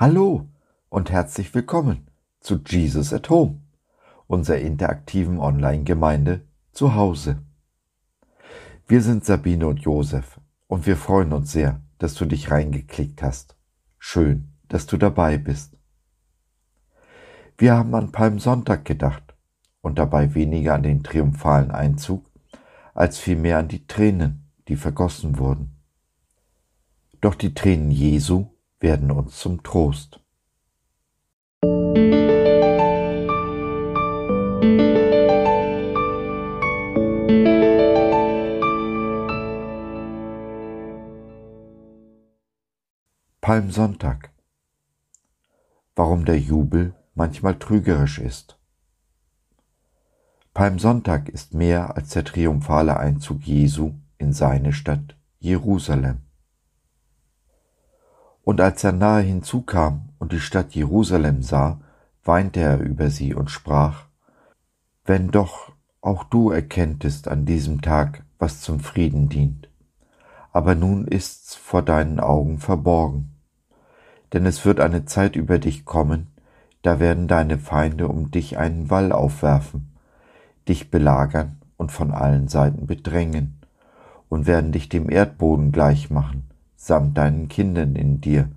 Hallo und herzlich willkommen zu Jesus at Home, unserer interaktiven Online-Gemeinde zu Hause. Wir sind Sabine und Josef und wir freuen uns sehr, dass du dich reingeklickt hast. Schön, dass du dabei bist. Wir haben an Palmsonntag gedacht und dabei weniger an den triumphalen Einzug als vielmehr an die Tränen, die vergossen wurden. Doch die Tränen Jesu werden uns zum Trost. Palmsonntag. Warum der Jubel manchmal trügerisch ist. Palmsonntag ist mehr als der triumphale Einzug Jesu in seine Stadt Jerusalem. Und als er nahe hinzukam und die Stadt Jerusalem sah, weinte er über sie und sprach, Wenn doch auch du erkenntest an diesem Tag, was zum Frieden dient. Aber nun ist's vor deinen Augen verborgen. Denn es wird eine Zeit über dich kommen, da werden deine Feinde um dich einen Wall aufwerfen, dich belagern und von allen Seiten bedrängen und werden dich dem Erdboden gleich machen samt deinen Kindern in dir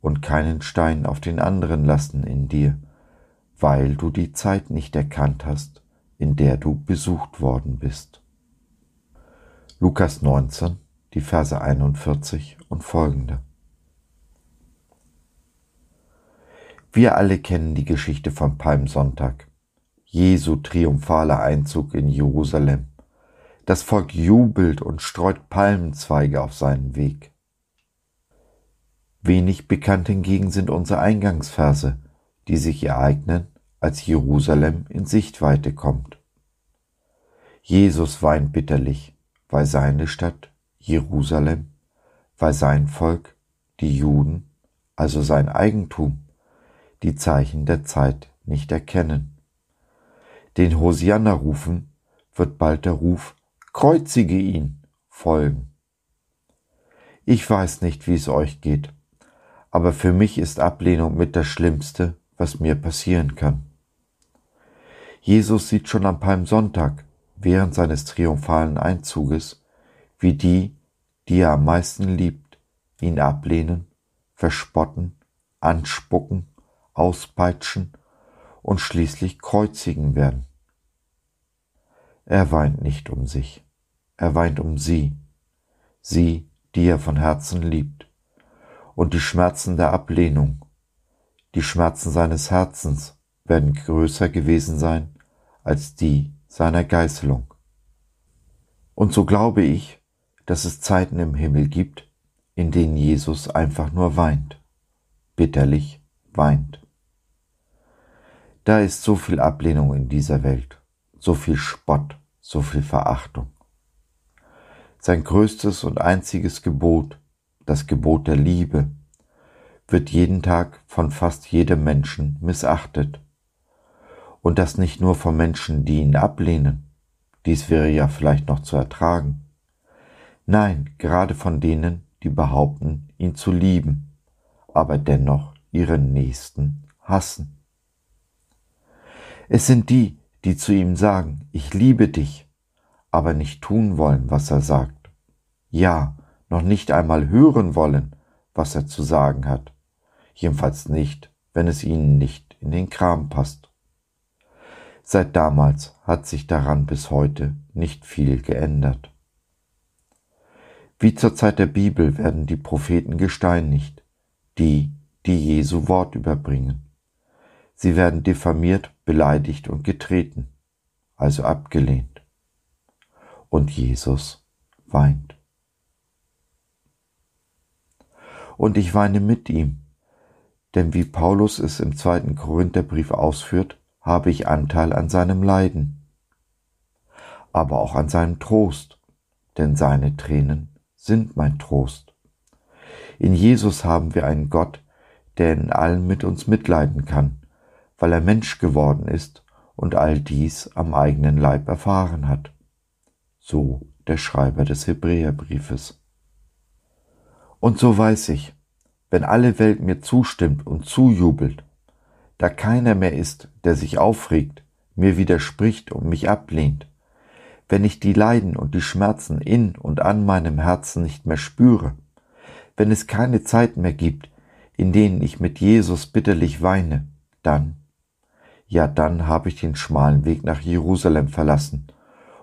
und keinen Stein auf den anderen lassen in dir, weil du die Zeit nicht erkannt hast, in der du besucht worden bist. Lukas 19, die Verse 41 und folgende. Wir alle kennen die Geschichte von Palmsonntag. Jesu triumphaler Einzug in Jerusalem. Das Volk jubelt und streut Palmenzweige auf seinen Weg. Wenig bekannt hingegen sind unsere Eingangsverse, die sich ereignen, als Jerusalem in Sichtweite kommt. Jesus weint bitterlich, weil seine Stadt, Jerusalem, weil sein Volk, die Juden, also sein Eigentum, die Zeichen der Zeit nicht erkennen. Den Hosianna-Rufen wird bald der Ruf Kreuzige ihn folgen. Ich weiß nicht, wie es euch geht aber für mich ist Ablehnung mit das Schlimmste, was mir passieren kann. Jesus sieht schon am Palmsonntag, während seines triumphalen Einzuges, wie die, die er am meisten liebt, ihn ablehnen, verspotten, anspucken, auspeitschen und schließlich kreuzigen werden. Er weint nicht um sich, er weint um sie, sie, die er von Herzen liebt und die Schmerzen der Ablehnung, die Schmerzen seines Herzens werden größer gewesen sein als die seiner Geißelung. Und so glaube ich, dass es Zeiten im Himmel gibt, in denen Jesus einfach nur weint, bitterlich weint. Da ist so viel Ablehnung in dieser Welt, so viel Spott, so viel Verachtung. Sein größtes und einziges Gebot das Gebot der Liebe, wird jeden Tag von fast jedem Menschen missachtet. Und das nicht nur von Menschen, die ihn ablehnen, dies wäre ja vielleicht noch zu ertragen. Nein, gerade von denen, die behaupten, ihn zu lieben, aber dennoch ihren Nächsten hassen. Es sind die, die zu ihm sagen, ich liebe dich, aber nicht tun wollen, was er sagt. Ja, noch nicht einmal hören wollen, was er zu sagen hat, jedenfalls nicht, wenn es ihnen nicht in den Kram passt. Seit damals hat sich daran bis heute nicht viel geändert. Wie zur Zeit der Bibel werden die Propheten gesteinigt, die, die Jesu Wort überbringen. Sie werden diffamiert, beleidigt und getreten, also abgelehnt. Und Jesus weint. Und ich weine mit ihm. Denn wie Paulus es im zweiten Korintherbrief ausführt, habe ich Anteil an seinem Leiden, aber auch an seinem Trost, denn seine Tränen sind mein Trost. In Jesus haben wir einen Gott, der in allen mit uns mitleiden kann, weil er Mensch geworden ist und all dies am eigenen Leib erfahren hat. So der Schreiber des Hebräerbriefes. Und so weiß ich, wenn alle Welt mir zustimmt und zujubelt, da keiner mehr ist, der sich aufregt, mir widerspricht und mich ablehnt, wenn ich die Leiden und die Schmerzen in und an meinem Herzen nicht mehr spüre, wenn es keine Zeit mehr gibt, in denen ich mit Jesus bitterlich weine, dann, ja dann habe ich den schmalen Weg nach Jerusalem verlassen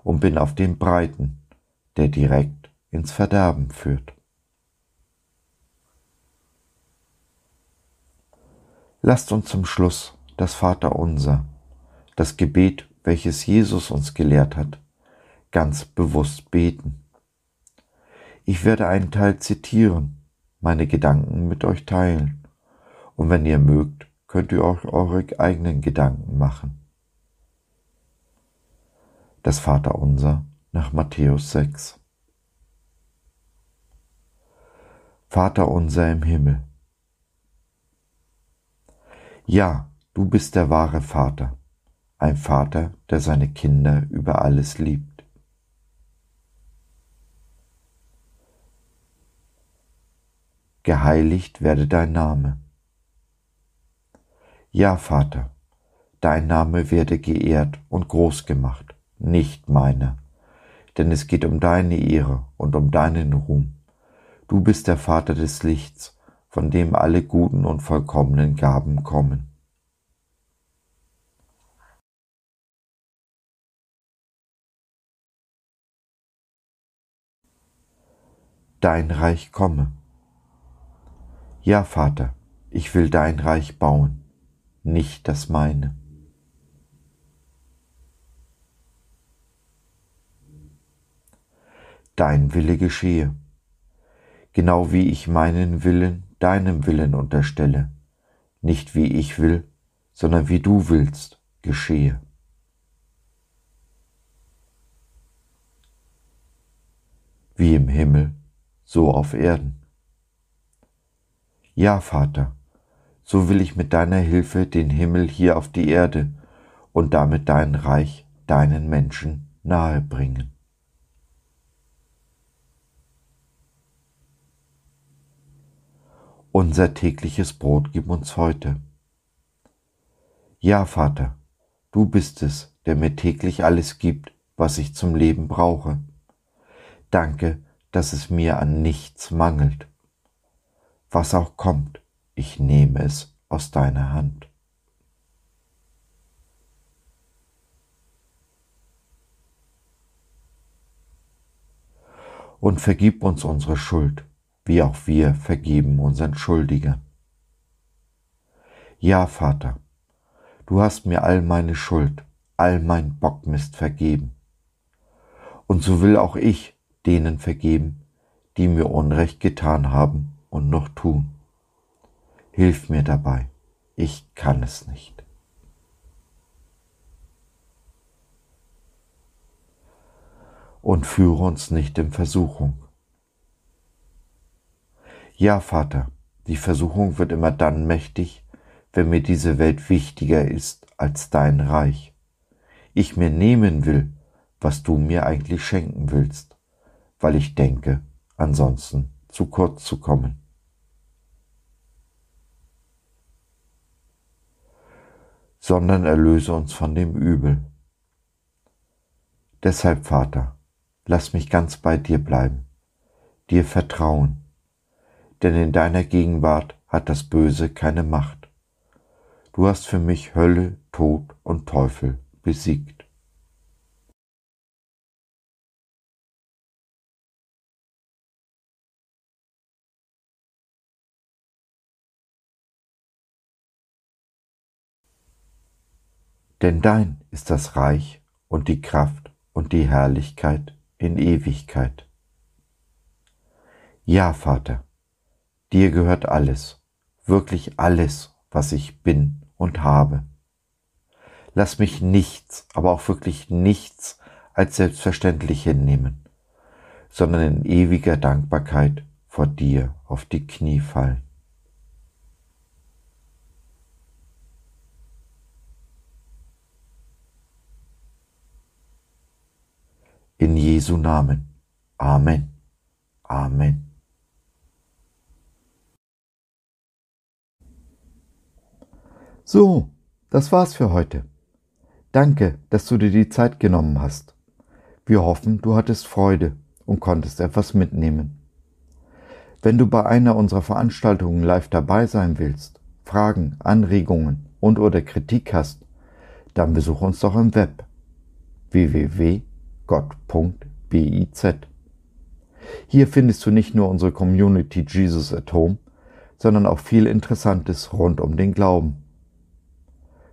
und bin auf dem breiten, der direkt ins Verderben führt. Lasst uns zum Schluss das Vaterunser, das Gebet, welches Jesus uns gelehrt hat, ganz bewusst beten. Ich werde einen Teil zitieren, meine Gedanken mit euch teilen, und wenn ihr mögt, könnt ihr euch eure eigenen Gedanken machen. Das Vaterunser nach Matthäus 6. Vater unser im Himmel. Ja, du bist der wahre Vater, ein Vater, der seine Kinder über alles liebt. Geheiligt werde dein Name. Ja, Vater, dein Name werde geehrt und groß gemacht, nicht meiner, denn es geht um deine Ehre und um deinen Ruhm. Du bist der Vater des Lichts, von dem alle guten und vollkommenen Gaben kommen. Dein Reich komme. Ja, Vater, ich will dein Reich bauen, nicht das meine. Dein Wille geschehe genau wie ich meinen Willen deinem Willen unterstelle, nicht wie ich will, sondern wie du willst, geschehe. Wie im Himmel, so auf Erden. Ja, Vater, so will ich mit deiner Hilfe den Himmel hier auf die Erde und damit dein Reich deinen Menschen nahe Unser tägliches Brot gib uns heute. Ja, Vater, du bist es, der mir täglich alles gibt, was ich zum Leben brauche. Danke, dass es mir an nichts mangelt. Was auch kommt, ich nehme es aus deiner Hand. Und vergib uns unsere Schuld, wie auch wir vergeben unseren Schuldigern. Ja, Vater, du hast mir all meine Schuld, all mein Bockmist vergeben. Und so will auch ich denen vergeben, die mir Unrecht getan haben und noch tun. Hilf mir dabei, ich kann es nicht. Und führe uns nicht in Versuchung, ja, Vater, die Versuchung wird immer dann mächtig, wenn mir diese Welt wichtiger ist als dein Reich. Ich mir nehmen will, was du mir eigentlich schenken willst, weil ich denke, ansonsten zu kurz zu kommen. sondern erlöse uns von dem Übel. Deshalb, Vater, lass mich ganz bei dir bleiben, dir vertrauen, denn in deiner Gegenwart hat das Böse keine Macht. Du hast für mich Hölle, Tod und Teufel besiegt. Denn dein ist das Reich und die Kraft und die Herrlichkeit in Ewigkeit. Ja, Vater, Dir gehört alles, wirklich alles, was ich bin und habe. Lass mich nichts, aber auch wirklich nichts als selbstverständlich hinnehmen, sondern in ewiger Dankbarkeit vor dir auf die Knie fallen. In Jesu Namen. Amen. Amen. So, das war's für heute. Danke, dass du dir die Zeit genommen hast. Wir hoffen, du hattest Freude und konntest etwas mitnehmen. Wenn du bei einer unserer Veranstaltungen live dabei sein willst, Fragen, Anregungen und oder Kritik hast, dann besuch uns doch im Web www.gott.biz. Hier findest du nicht nur unsere Community Jesus at Home, sondern auch viel Interessantes rund um den Glauben.